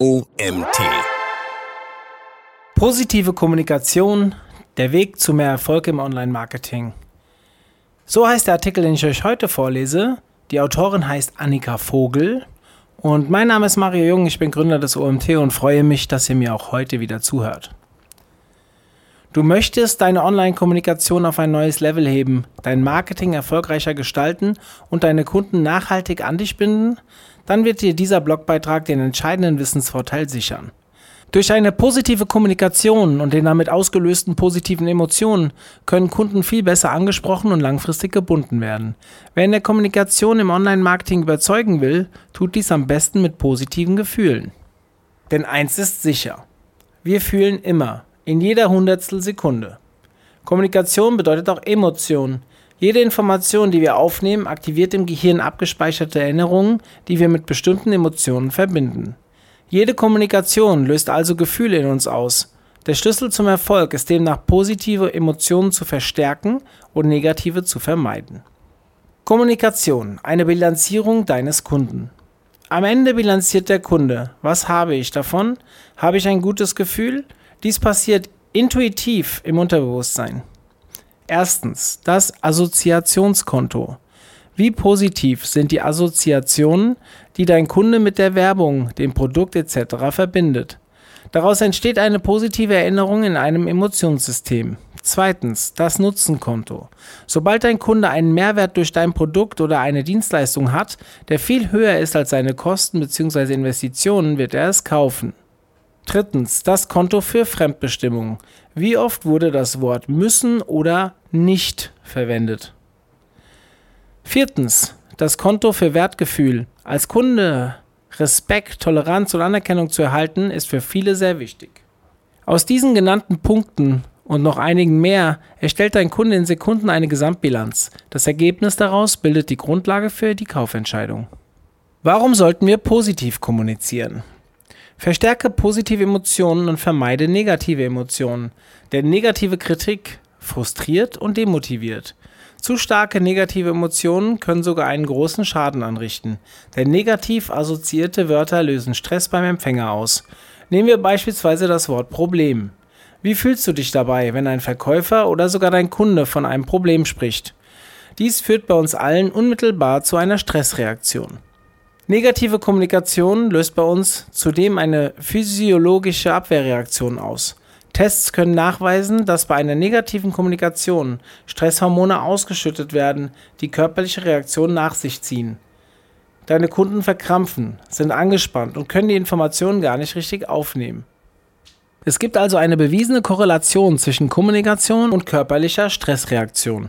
OMT. Positive Kommunikation, der Weg zu mehr Erfolg im Online-Marketing. So heißt der Artikel, den ich euch heute vorlese. Die Autorin heißt Annika Vogel und mein Name ist Mario Jung, ich bin Gründer des OMT und freue mich, dass ihr mir auch heute wieder zuhört. Du möchtest deine Online-Kommunikation auf ein neues Level heben, dein Marketing erfolgreicher gestalten und deine Kunden nachhaltig an dich binden? Dann wird dir dieser Blogbeitrag den entscheidenden Wissensvorteil sichern. Durch eine positive Kommunikation und den damit ausgelösten positiven Emotionen können Kunden viel besser angesprochen und langfristig gebunden werden. Wer in der Kommunikation im Online-Marketing überzeugen will, tut dies am besten mit positiven Gefühlen. Denn eins ist sicher. Wir fühlen immer, in jeder Hundertstel Sekunde. Kommunikation bedeutet auch Emotion. Jede Information, die wir aufnehmen, aktiviert im Gehirn abgespeicherte Erinnerungen, die wir mit bestimmten Emotionen verbinden. Jede Kommunikation löst also Gefühle in uns aus. Der Schlüssel zum Erfolg ist demnach positive Emotionen zu verstärken und negative zu vermeiden. Kommunikation, eine Bilanzierung deines Kunden. Am Ende bilanziert der Kunde. Was habe ich davon? Habe ich ein gutes Gefühl? Dies passiert intuitiv im Unterbewusstsein. Erstens, das Assoziationskonto. Wie positiv sind die Assoziationen, die dein Kunde mit der Werbung, dem Produkt etc. verbindet? Daraus entsteht eine positive Erinnerung in einem Emotionssystem. Zweitens, das Nutzenkonto. Sobald dein Kunde einen Mehrwert durch dein Produkt oder eine Dienstleistung hat, der viel höher ist als seine Kosten bzw. Investitionen, wird er es kaufen. Drittens, das Konto für Fremdbestimmung. Wie oft wurde das Wort müssen oder nicht verwendet? Viertens, das Konto für Wertgefühl. Als Kunde Respekt, Toleranz und Anerkennung zu erhalten, ist für viele sehr wichtig. Aus diesen genannten Punkten und noch einigen mehr erstellt dein Kunde in Sekunden eine Gesamtbilanz. Das Ergebnis daraus bildet die Grundlage für die Kaufentscheidung. Warum sollten wir positiv kommunizieren? Verstärke positive Emotionen und vermeide negative Emotionen, denn negative Kritik frustriert und demotiviert. Zu starke negative Emotionen können sogar einen großen Schaden anrichten, denn negativ assoziierte Wörter lösen Stress beim Empfänger aus. Nehmen wir beispielsweise das Wort Problem. Wie fühlst du dich dabei, wenn ein Verkäufer oder sogar dein Kunde von einem Problem spricht? Dies führt bei uns allen unmittelbar zu einer Stressreaktion. Negative Kommunikation löst bei uns zudem eine physiologische Abwehrreaktion aus. Tests können nachweisen, dass bei einer negativen Kommunikation Stresshormone ausgeschüttet werden, die körperliche Reaktionen nach sich ziehen. Deine Kunden verkrampfen, sind angespannt und können die Informationen gar nicht richtig aufnehmen. Es gibt also eine bewiesene Korrelation zwischen Kommunikation und körperlicher Stressreaktion.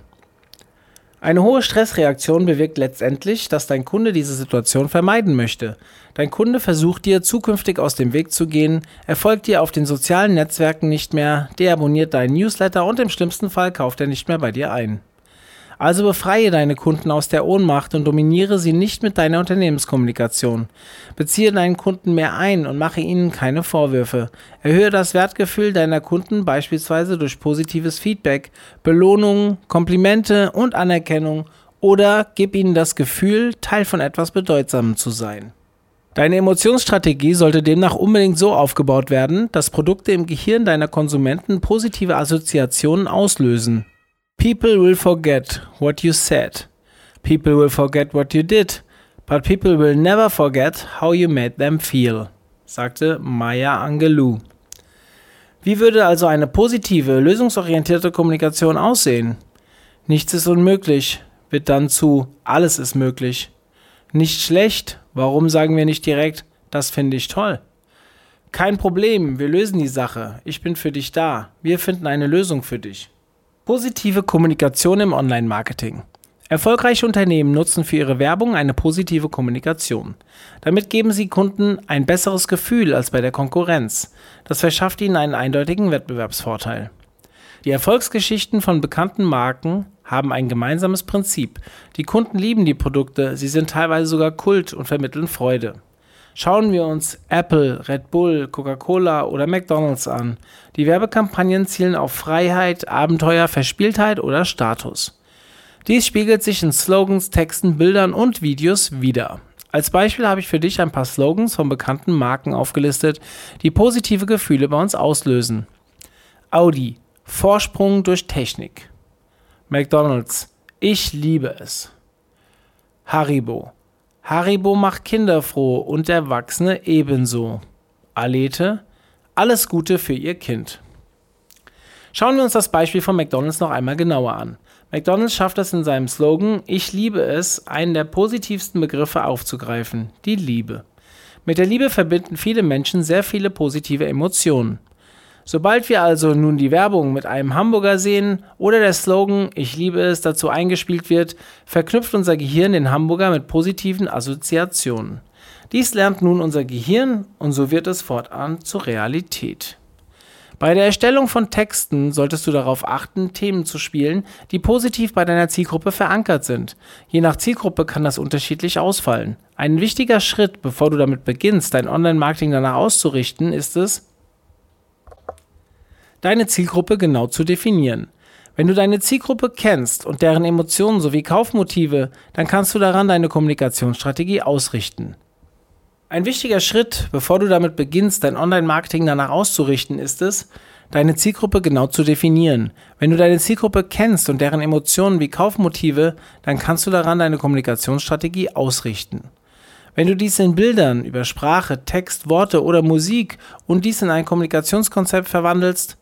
Eine hohe Stressreaktion bewirkt letztendlich, dass dein Kunde diese Situation vermeiden möchte. Dein Kunde versucht dir zukünftig aus dem Weg zu gehen, erfolgt dir auf den sozialen Netzwerken nicht mehr, deabonniert deinen Newsletter und im schlimmsten Fall kauft er nicht mehr bei dir ein. Also befreie deine Kunden aus der Ohnmacht und dominiere sie nicht mit deiner Unternehmenskommunikation. Beziehe deinen Kunden mehr ein und mache ihnen keine Vorwürfe. Erhöhe das Wertgefühl deiner Kunden beispielsweise durch positives Feedback, Belohnungen, Komplimente und Anerkennung oder gib ihnen das Gefühl, Teil von etwas Bedeutsamem zu sein. Deine Emotionsstrategie sollte demnach unbedingt so aufgebaut werden, dass Produkte im Gehirn deiner Konsumenten positive Assoziationen auslösen. People will forget what you said. People will forget what you did. But people will never forget how you made them feel, sagte Maya Angelou. Wie würde also eine positive, lösungsorientierte Kommunikation aussehen? Nichts ist unmöglich, wird dann zu alles ist möglich. Nicht schlecht, warum sagen wir nicht direkt, das finde ich toll? Kein Problem, wir lösen die Sache, ich bin für dich da, wir finden eine Lösung für dich. Positive Kommunikation im Online-Marketing. Erfolgreiche Unternehmen nutzen für ihre Werbung eine positive Kommunikation. Damit geben sie Kunden ein besseres Gefühl als bei der Konkurrenz. Das verschafft ihnen einen eindeutigen Wettbewerbsvorteil. Die Erfolgsgeschichten von bekannten Marken haben ein gemeinsames Prinzip. Die Kunden lieben die Produkte, sie sind teilweise sogar Kult und vermitteln Freude. Schauen wir uns Apple, Red Bull, Coca-Cola oder McDonald's an. Die Werbekampagnen zielen auf Freiheit, Abenteuer, Verspieltheit oder Status. Dies spiegelt sich in Slogans, Texten, Bildern und Videos wider. Als Beispiel habe ich für dich ein paar Slogans von bekannten Marken aufgelistet, die positive Gefühle bei uns auslösen. Audi, Vorsprung durch Technik. McDonald's, ich liebe es. Haribo, Haribo macht Kinder froh und Erwachsene ebenso. Alete, alles Gute für ihr Kind. Schauen wir uns das Beispiel von McDonald's noch einmal genauer an. McDonald's schafft es in seinem Slogan Ich liebe es, einen der positivsten Begriffe aufzugreifen, die Liebe. Mit der Liebe verbinden viele Menschen sehr viele positive Emotionen. Sobald wir also nun die Werbung mit einem Hamburger sehen oder der Slogan Ich liebe es dazu eingespielt wird, verknüpft unser Gehirn den Hamburger mit positiven Assoziationen. Dies lernt nun unser Gehirn und so wird es fortan zur Realität. Bei der Erstellung von Texten solltest du darauf achten, Themen zu spielen, die positiv bei deiner Zielgruppe verankert sind. Je nach Zielgruppe kann das unterschiedlich ausfallen. Ein wichtiger Schritt, bevor du damit beginnst, dein Online-Marketing danach auszurichten, ist es, deine Zielgruppe genau zu definieren. Wenn du deine Zielgruppe kennst und deren Emotionen sowie Kaufmotive, dann kannst du daran deine Kommunikationsstrategie ausrichten. Ein wichtiger Schritt, bevor du damit beginnst, dein Online-Marketing danach auszurichten, ist es, deine Zielgruppe genau zu definieren. Wenn du deine Zielgruppe kennst und deren Emotionen wie Kaufmotive, dann kannst du daran deine Kommunikationsstrategie ausrichten. Wenn du dies in Bildern über Sprache, Text, Worte oder Musik und dies in ein Kommunikationskonzept verwandelst,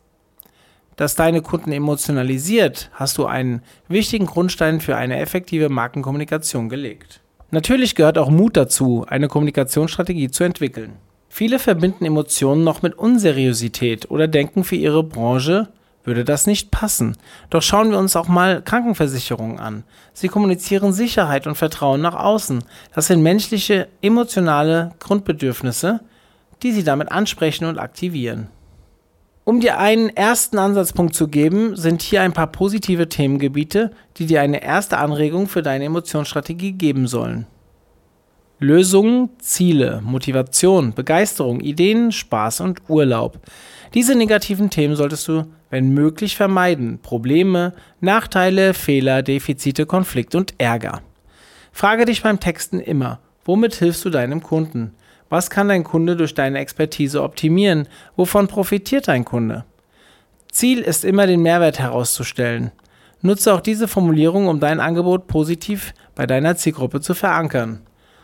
das deine Kunden emotionalisiert, hast du einen wichtigen Grundstein für eine effektive Markenkommunikation gelegt. Natürlich gehört auch Mut dazu, eine Kommunikationsstrategie zu entwickeln. Viele verbinden Emotionen noch mit Unseriosität oder denken für ihre Branche würde das nicht passen. Doch schauen wir uns auch mal Krankenversicherungen an. Sie kommunizieren Sicherheit und Vertrauen nach außen. Das sind menschliche, emotionale Grundbedürfnisse, die sie damit ansprechen und aktivieren. Um dir einen ersten Ansatzpunkt zu geben, sind hier ein paar positive Themengebiete, die dir eine erste Anregung für deine Emotionsstrategie geben sollen. Lösungen, Ziele, Motivation, Begeisterung, Ideen, Spaß und Urlaub. Diese negativen Themen solltest du, wenn möglich, vermeiden. Probleme, Nachteile, Fehler, Defizite, Konflikt und Ärger. Frage dich beim Texten immer, womit hilfst du deinem Kunden? Was kann dein Kunde durch deine Expertise optimieren? Wovon profitiert dein Kunde? Ziel ist immer den Mehrwert herauszustellen. Nutze auch diese Formulierung, um dein Angebot positiv bei deiner Zielgruppe zu verankern.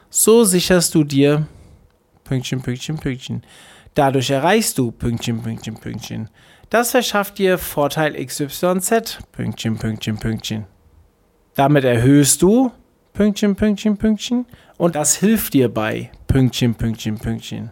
So sicherst du dir Pünktchen, Pünktchen, Pünktchen. Dadurch erreichst du Pünktchen, Pünktchen, Pünktchen. Das verschafft dir Vorteil XYZ Pünktchen, Pünktchen, Pünktchen. Damit erhöhst du Pünktchen, Pünktchen, Pünktchen und das hilft dir bei Pünktchen, Pünktchen, Pünktchen.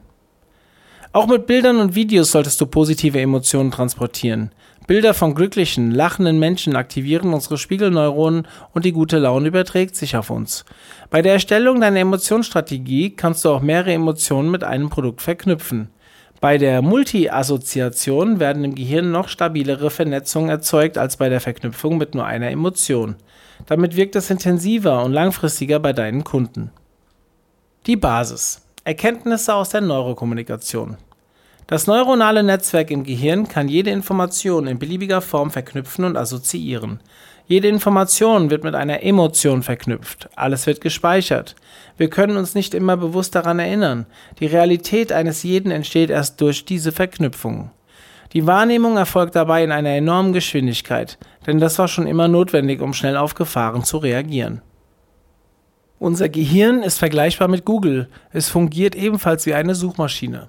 Auch mit Bildern und Videos solltest du positive Emotionen transportieren. Bilder von glücklichen, lachenden Menschen aktivieren unsere Spiegelneuronen und die gute Laune überträgt sich auf uns. Bei der Erstellung deiner Emotionsstrategie kannst du auch mehrere Emotionen mit einem Produkt verknüpfen. Bei der Multi-Assoziation werden im Gehirn noch stabilere Vernetzungen erzeugt als bei der Verknüpfung mit nur einer Emotion. Damit wirkt es intensiver und langfristiger bei deinen Kunden. Die Basis. Erkenntnisse aus der Neurokommunikation. Das neuronale Netzwerk im Gehirn kann jede Information in beliebiger Form verknüpfen und assoziieren. Jede Information wird mit einer Emotion verknüpft. Alles wird gespeichert. Wir können uns nicht immer bewusst daran erinnern. Die Realität eines jeden entsteht erst durch diese Verknüpfungen. Die Wahrnehmung erfolgt dabei in einer enormen Geschwindigkeit, denn das war schon immer notwendig, um schnell auf Gefahren zu reagieren. Unser Gehirn ist vergleichbar mit Google. Es fungiert ebenfalls wie eine Suchmaschine.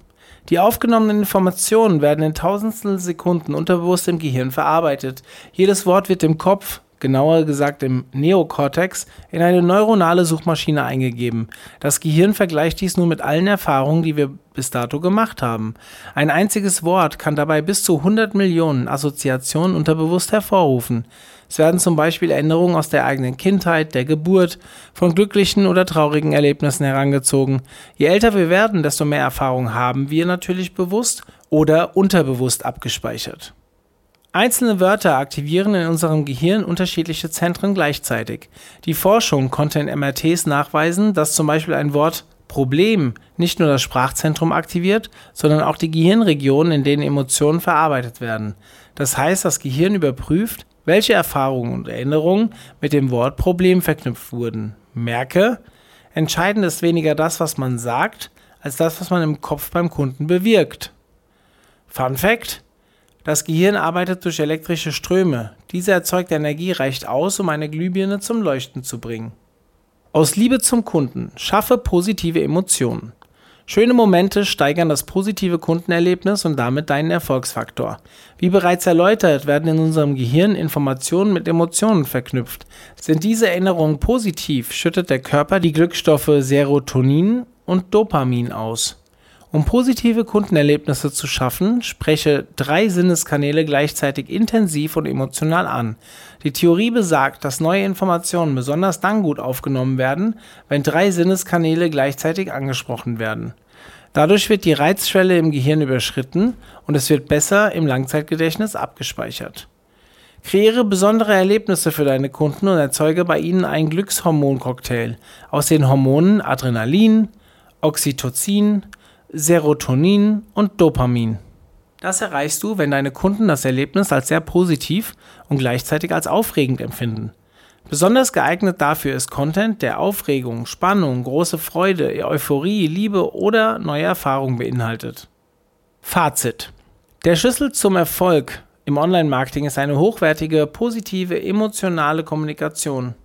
Die aufgenommenen Informationen werden in tausendstel Sekunden unterbewusst im Gehirn verarbeitet. Jedes Wort wird im Kopf, genauer gesagt im Neokortex, in eine neuronale Suchmaschine eingegeben. Das Gehirn vergleicht dies nun mit allen Erfahrungen, die wir bis dato gemacht haben. Ein einziges Wort kann dabei bis zu 100 Millionen Assoziationen unterbewusst hervorrufen. Es werden zum Beispiel Erinnerungen aus der eigenen Kindheit, der Geburt, von glücklichen oder traurigen Erlebnissen herangezogen. Je älter wir werden, desto mehr Erfahrung haben wir natürlich bewusst oder unterbewusst abgespeichert. Einzelne Wörter aktivieren in unserem Gehirn unterschiedliche Zentren gleichzeitig. Die Forschung konnte in MRTs nachweisen, dass zum Beispiel ein Wort Problem nicht nur das Sprachzentrum aktiviert, sondern auch die Gehirnregionen, in denen Emotionen verarbeitet werden. Das heißt, das Gehirn überprüft, welche Erfahrungen und Erinnerungen mit dem Wort Problem verknüpft wurden. Merke, Entscheidend ist weniger das, was man sagt, als das, was man im Kopf beim Kunden bewirkt. Fun Fact: Das Gehirn arbeitet durch elektrische Ströme. Diese erzeugte Energie reicht aus, um eine Glühbirne zum Leuchten zu bringen. Aus Liebe zum Kunden schaffe positive Emotionen. Schöne Momente steigern das positive Kundenerlebnis und damit deinen Erfolgsfaktor. Wie bereits erläutert, werden in unserem Gehirn Informationen mit Emotionen verknüpft. Sind diese Erinnerungen positiv, schüttet der Körper die Glückstoffe Serotonin und Dopamin aus. Um positive Kundenerlebnisse zu schaffen, spreche drei Sinneskanäle gleichzeitig intensiv und emotional an. Die Theorie besagt, dass neue Informationen besonders dann gut aufgenommen werden, wenn drei Sinneskanäle gleichzeitig angesprochen werden. Dadurch wird die Reizschwelle im Gehirn überschritten und es wird besser im Langzeitgedächtnis abgespeichert. Kreiere besondere Erlebnisse für deine Kunden und erzeuge bei ihnen einen Glückshormoncocktail aus den Hormonen Adrenalin, Oxytocin, Serotonin und Dopamin. Das erreichst du, wenn deine Kunden das Erlebnis als sehr positiv und gleichzeitig als aufregend empfinden. Besonders geeignet dafür ist Content, der Aufregung, Spannung, große Freude, Euphorie, Liebe oder neue Erfahrungen beinhaltet. Fazit. Der Schlüssel zum Erfolg im Online-Marketing ist eine hochwertige, positive, emotionale Kommunikation.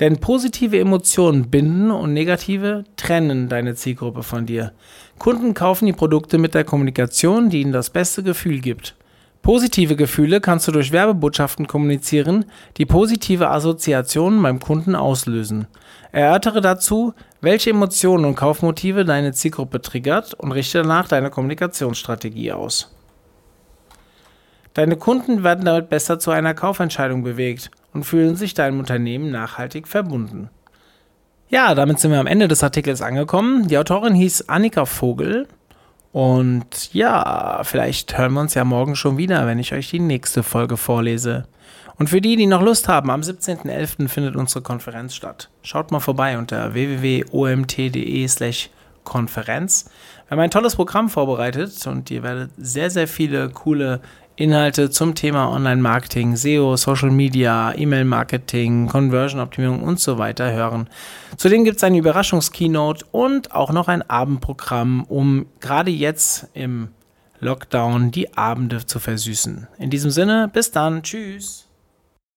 Denn positive Emotionen binden und negative trennen deine Zielgruppe von dir. Kunden kaufen die Produkte mit der Kommunikation, die ihnen das beste Gefühl gibt. Positive Gefühle kannst du durch Werbebotschaften kommunizieren, die positive Assoziationen beim Kunden auslösen. Erörtere dazu, welche Emotionen und Kaufmotive deine Zielgruppe triggert und richte danach deine Kommunikationsstrategie aus. Deine Kunden werden damit besser zu einer Kaufentscheidung bewegt und fühlen sich deinem Unternehmen nachhaltig verbunden. Ja, damit sind wir am Ende des Artikels angekommen. Die Autorin hieß Annika Vogel. Und ja, vielleicht hören wir uns ja morgen schon wieder, wenn ich euch die nächste Folge vorlese. Und für die, die noch Lust haben, am 17.11. findet unsere Konferenz statt. Schaut mal vorbei unter www.omt.de/slash Konferenz. Wir haben ein tolles Programm vorbereitet und ihr werdet sehr, sehr viele coole Inhalte zum Thema Online-Marketing, SEO, Social Media, E-Mail-Marketing, Conversion-Optimierung und so weiter hören. Zudem gibt es eine Überraschungskeynote und auch noch ein Abendprogramm, um gerade jetzt im Lockdown die Abende zu versüßen. In diesem Sinne, bis dann, tschüss.